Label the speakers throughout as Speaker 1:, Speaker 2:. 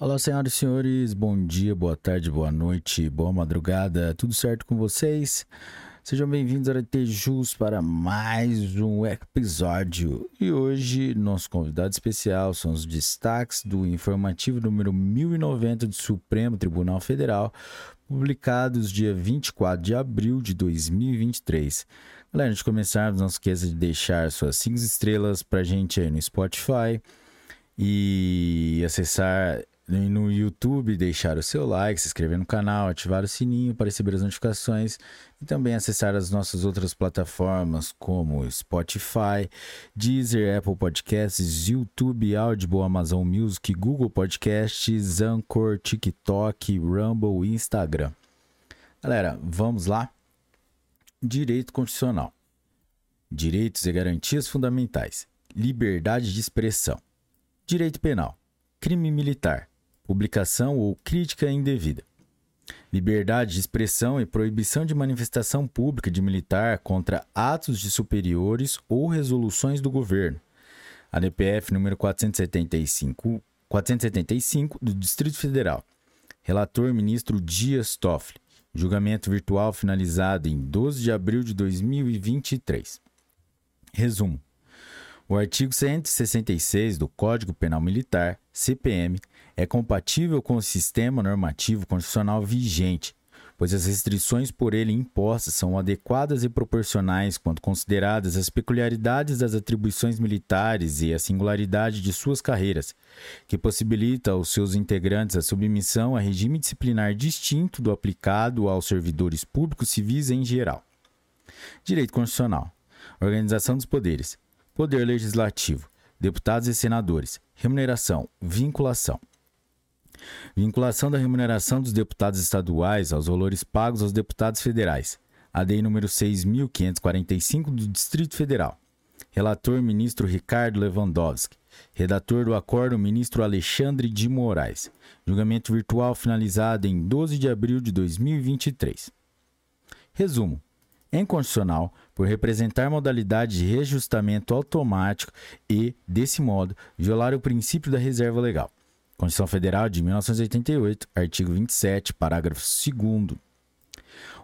Speaker 1: Olá, senhoras e senhores, bom dia, boa tarde, boa noite, boa madrugada, tudo certo com vocês? Sejam bem-vindos ao Jus para mais um episódio. E hoje, nosso convidado especial são os destaques do informativo número 1090 do Supremo Tribunal Federal, publicados dia 24 de abril de 2023. Galera, antes de começarmos, não esqueça de deixar suas 5 estrelas para a gente aí no Spotify e acessar no YouTube, deixar o seu like, se inscrever no canal, ativar o sininho para receber as notificações e também acessar as nossas outras plataformas como Spotify, Deezer, Apple Podcasts, YouTube, Audible, Amazon Music, Google Podcasts, Anchor, TikTok, Rumble Instagram. Galera, vamos lá? Direito Constitucional. Direitos e garantias fundamentais. Liberdade de expressão. Direito Penal. Crime militar publicação ou crítica indevida. Liberdade de expressão e proibição de manifestação pública de militar contra atos de superiores ou resoluções do governo. ADPF número 475, 475 do Distrito Federal. Relator ministro Dias Toffoli. Julgamento virtual finalizado em 12 de abril de 2023. Resumo. O artigo 166 do Código Penal Militar, CPM, é compatível com o sistema normativo constitucional vigente, pois as restrições por ele impostas são adequadas e proporcionais quando consideradas as peculiaridades das atribuições militares e a singularidade de suas carreiras, que possibilita aos seus integrantes a submissão a regime disciplinar distinto do aplicado aos servidores públicos civis em geral. Direito Constitucional. Organização dos poderes. Poder Legislativo, deputados e senadores, remuneração, vinculação. Vinculação da remuneração dos deputados estaduais aos valores pagos aos deputados federais. ADI número 6545 do Distrito Federal. Relator ministro Ricardo Lewandowski. Redator do acordo ministro Alexandre de Moraes. Julgamento virtual finalizado em 12 de abril de 2023. Resumo: inconstitucional por representar modalidade de reajustamento automático e, desse modo, violar o princípio da reserva legal. Constituição Federal de 1988, artigo 27, parágrafo 2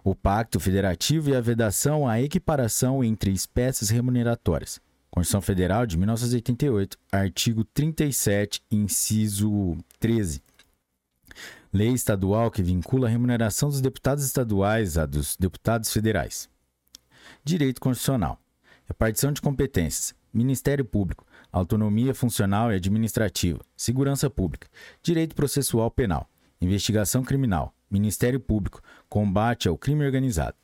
Speaker 1: o Pacto Federativo e a vedação à equiparação entre espécies remuneratórias. Constituição Federal de 1988, artigo 37, inciso 13. Lei estadual que vincula a remuneração dos deputados estaduais à dos deputados federais. Direito Constitucional. Repartição de competências. Ministério Público. Autonomia funcional e administrativa. Segurança Pública. Direito Processual Penal. Investigação Criminal. Ministério Público. Combate ao crime organizado.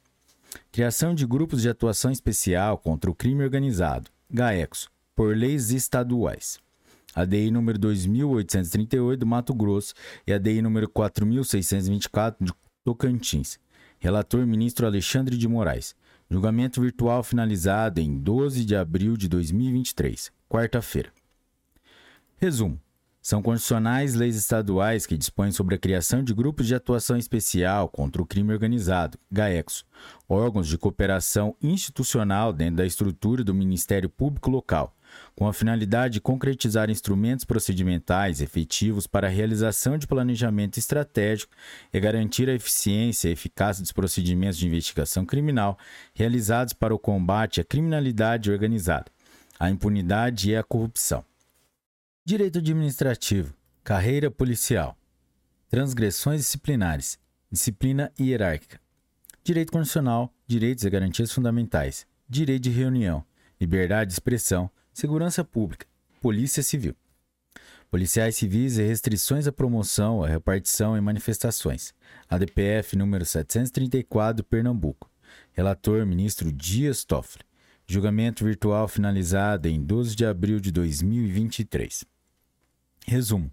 Speaker 1: Criação de grupos de atuação especial contra o crime organizado. GAECOS. Por leis estaduais. ADI número 2838 do Mato Grosso e ADI número 4624 de Tocantins. Relator ministro Alexandre de Moraes. Julgamento virtual finalizado em 12 de abril de 2023, quarta-feira. Resumo: são constitucionais leis estaduais que dispõem sobre a criação de grupos de atuação especial contra o crime organizado, GAECO, órgãos de cooperação institucional dentro da estrutura do Ministério Público Local, com a finalidade de concretizar instrumentos procedimentais efetivos para a realização de planejamento estratégico e garantir a eficiência e eficácia dos procedimentos de investigação criminal realizados para o combate à criminalidade organizada, à impunidade e à corrupção. Direito administrativo, carreira policial, transgressões disciplinares, disciplina hierárquica, direito constitucional, direitos e garantias fundamentais, direito de reunião, liberdade de expressão, Segurança Pública, Polícia Civil. Policiais civis e restrições à promoção, à repartição e manifestações. ADPF número 734, Pernambuco. Relator ministro Dias Toffoli. Julgamento virtual finalizado em 12 de abril de 2023. Resumo: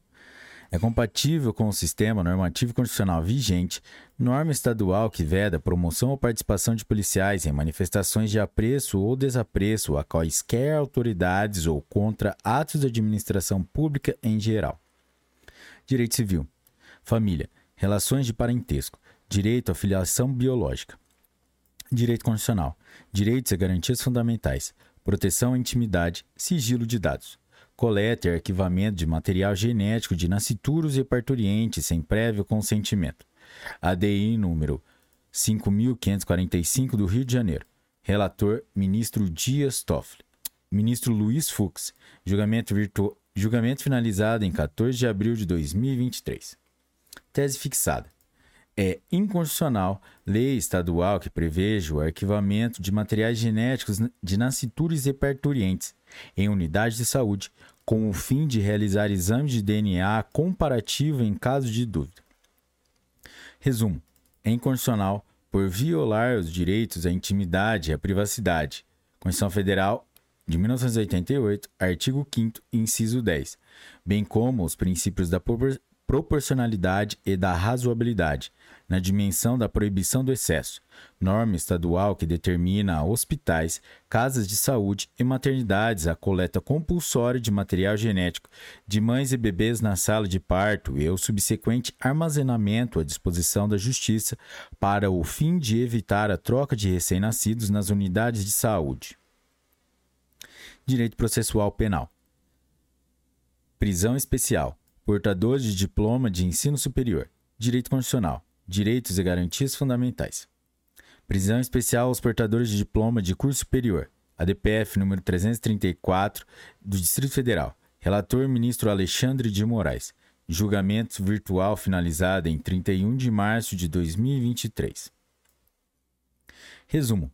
Speaker 1: é compatível com o sistema normativo constitucional vigente, norma estadual que veda promoção ou participação de policiais em manifestações de apreço ou desapreço a quaisquer autoridades ou contra atos de administração pública em geral. Direito civil, família, relações de parentesco, direito à filiação biológica. Direito constitucional, direitos e garantias fundamentais, proteção à intimidade, sigilo de dados coleta e arquivamento de material genético de nascituros e parturientes sem prévio consentimento. ADI número 5545 do Rio de Janeiro. Relator: Ministro Dias Toffoli. Ministro Luiz Fux. Julgamento, virtu... Julgamento finalizado em 14 de abril de 2023. Tese fixada. É inconstitucional lei estadual que preveja o arquivamento de materiais genéticos de nascituras parturientes em unidades de saúde, com o fim de realizar exames de DNA comparativo em caso de dúvida. Resumo: é inconstitucional por violar os direitos à intimidade e à privacidade. Constituição Federal de 1988, artigo 5 inciso 10, bem como os princípios da proporcionalidade e da razoabilidade, na dimensão da proibição do excesso, norma estadual que determina a hospitais, casas de saúde e maternidades a coleta compulsória de material genético de mães e bebês na sala de parto e o subsequente armazenamento à disposição da Justiça para o fim de evitar a troca de recém-nascidos nas unidades de saúde. Direito processual penal. Prisão especial. Portadores de diploma de ensino superior. Direito constitucional direitos e garantias fundamentais. Prisão especial aos portadores de diploma de curso superior, ADPF número 334 do Distrito Federal. Relator ministro Alexandre de Moraes. Julgamento virtual finalizado em 31 de março de 2023. Resumo: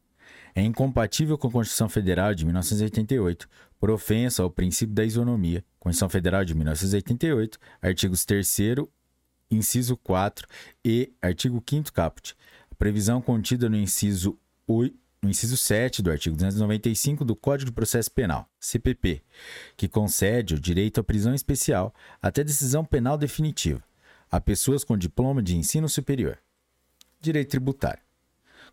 Speaker 1: é incompatível com a Constituição Federal de 1988 por ofensa ao princípio da isonomia. Constituição Federal de 1988, artigos 3 inciso 4 e artigo 5 caput. A previsão contida no inciso 8 no inciso 7 do artigo 295 do Código de Processo Penal, CPP, que concede o direito à prisão especial até decisão penal definitiva a pessoas com diploma de ensino superior. Direito tributário.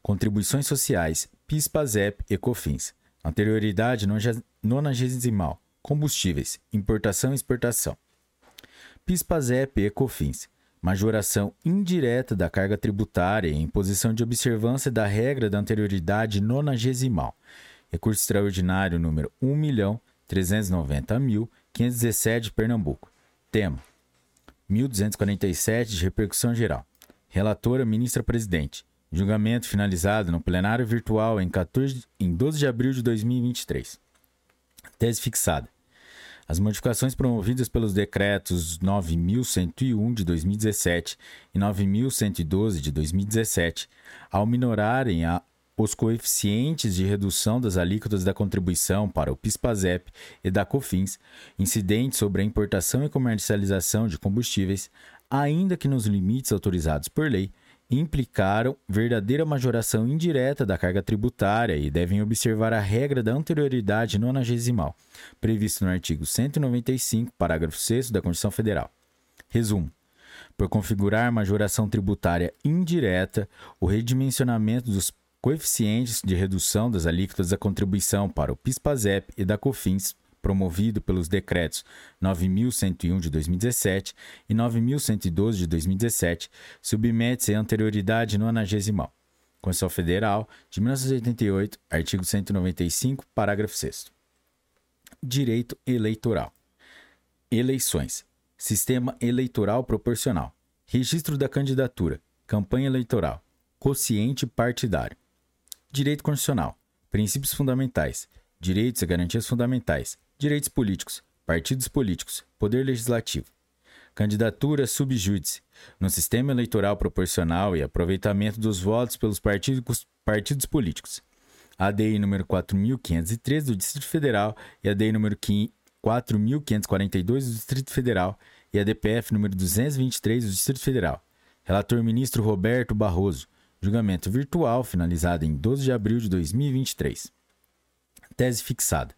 Speaker 1: Contribuições sociais, PIS, PASEP e COFINS. Anterioridade nonagesimal. Combustíveis, importação e exportação. PIS, PASEP e COFINS majoração indireta da carga tributária e imposição de observância da regra da anterioridade nonagesimal. Recurso extraordinário número 1.390.517 de Pernambuco. Tema: 1247 de repercussão geral. Relatora ministra-presidente. Julgamento finalizado no plenário virtual em, 14, em 12 de abril de 2023. Tese fixada. As modificações promovidas pelos decretos 9101 de 2017 e 9112 de 2017, ao minorarem a, os coeficientes de redução das alíquotas da contribuição para o PIS/PASEP e da COFINS, incidentes sobre a importação e comercialização de combustíveis, ainda que nos limites autorizados por lei, implicaram verdadeira majoração indireta da carga tributária e devem observar a regra da anterioridade nonagesimal, prevista no artigo 195, parágrafo 6 da Constituição Federal. Resumo: por configurar majoração tributária indireta, o redimensionamento dos coeficientes de redução das alíquotas da contribuição para o PIS/PASEP e da COFINS promovido pelos decretos 9101 de 2017 e 9112 de 2017, submete-se à anterioridade nonagesimal. Constituição Federal de 1988, artigo 195, parágrafo 6 Direito eleitoral. Eleições. Sistema eleitoral proporcional. Registro da candidatura. Campanha eleitoral. Quociente partidário. Direito constitucional. Princípios fundamentais. Direitos e garantias fundamentais direitos políticos, partidos políticos, poder legislativo, candidatura subjúdice, no sistema eleitoral proporcional e aproveitamento dos votos pelos partidos, partidos políticos. ADI número 4503 do Distrito Federal e ADI número 4542 do Distrito Federal e ADPF número 223 do Distrito Federal. Relator ministro Roberto Barroso. Julgamento virtual finalizado em 12 de abril de 2023. Tese fixada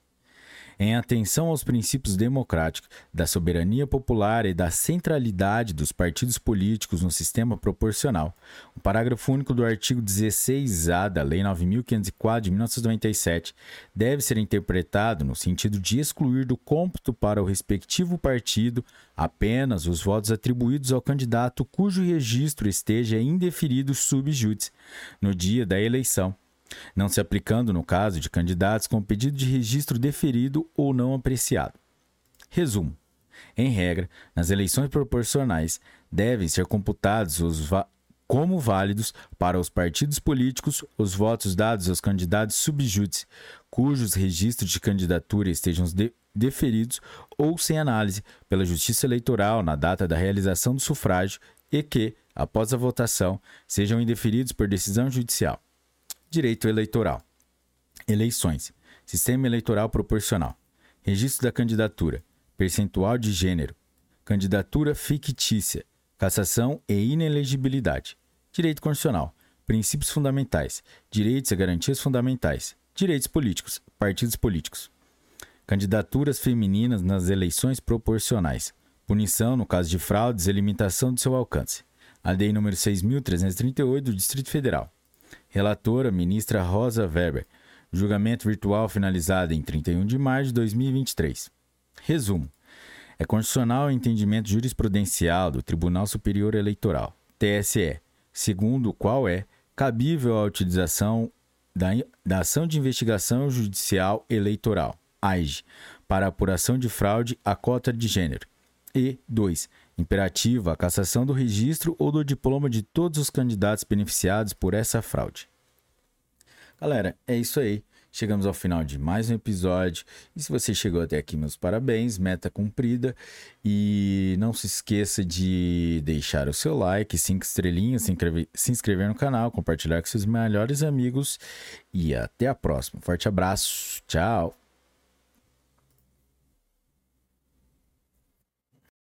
Speaker 1: em atenção aos princípios democráticos, da soberania popular e da centralidade dos partidos políticos no sistema proporcional. O parágrafo único do artigo 16A da Lei 9504 de 1997 deve ser interpretado no sentido de excluir do cômputo para o respectivo partido apenas os votos atribuídos ao candidato cujo registro esteja indeferido sub judice no dia da eleição não se aplicando no caso de candidatos com pedido de registro deferido ou não apreciado. Resumo: em regra, nas eleições proporcionais devem ser computados os como válidos para os partidos políticos os votos dados aos candidatos subjúdice, cujos registros de candidatura estejam de deferidos ou sem análise pela Justiça Eleitoral na data da realização do sufrágio e que, após a votação, sejam indeferidos por decisão judicial. Direito eleitoral. Eleições. Sistema eleitoral proporcional. Registro da candidatura. Percentual de gênero. Candidatura fictícia. Cassação e inelegibilidade. Direito constitucional. Princípios fundamentais. Direitos e garantias fundamentais. Direitos políticos. Partidos políticos. Candidaturas femininas nas eleições proporcionais. Punição no caso de fraudes e limitação de seu alcance. A lei número 6.338 do Distrito Federal. Relatora, ministra Rosa Weber. Julgamento virtual finalizado em 31 de março de 2023. Resumo. É constitucional o entendimento jurisprudencial do Tribunal Superior Eleitoral, TSE, segundo o qual é cabível a utilização da, da ação de investigação judicial eleitoral AIGE, para apuração de fraude à cota de gênero. E 2. Imperativa a cassação do registro ou do diploma de todos os candidatos beneficiados por essa fraude. Galera, é isso aí. Chegamos ao final de mais um episódio. E se você chegou até aqui, meus parabéns, meta cumprida. E não se esqueça de deixar o seu like, cinco estrelinhas, se inscrever, se inscrever no canal, compartilhar com seus melhores amigos. E até a próxima. Forte abraço. Tchau.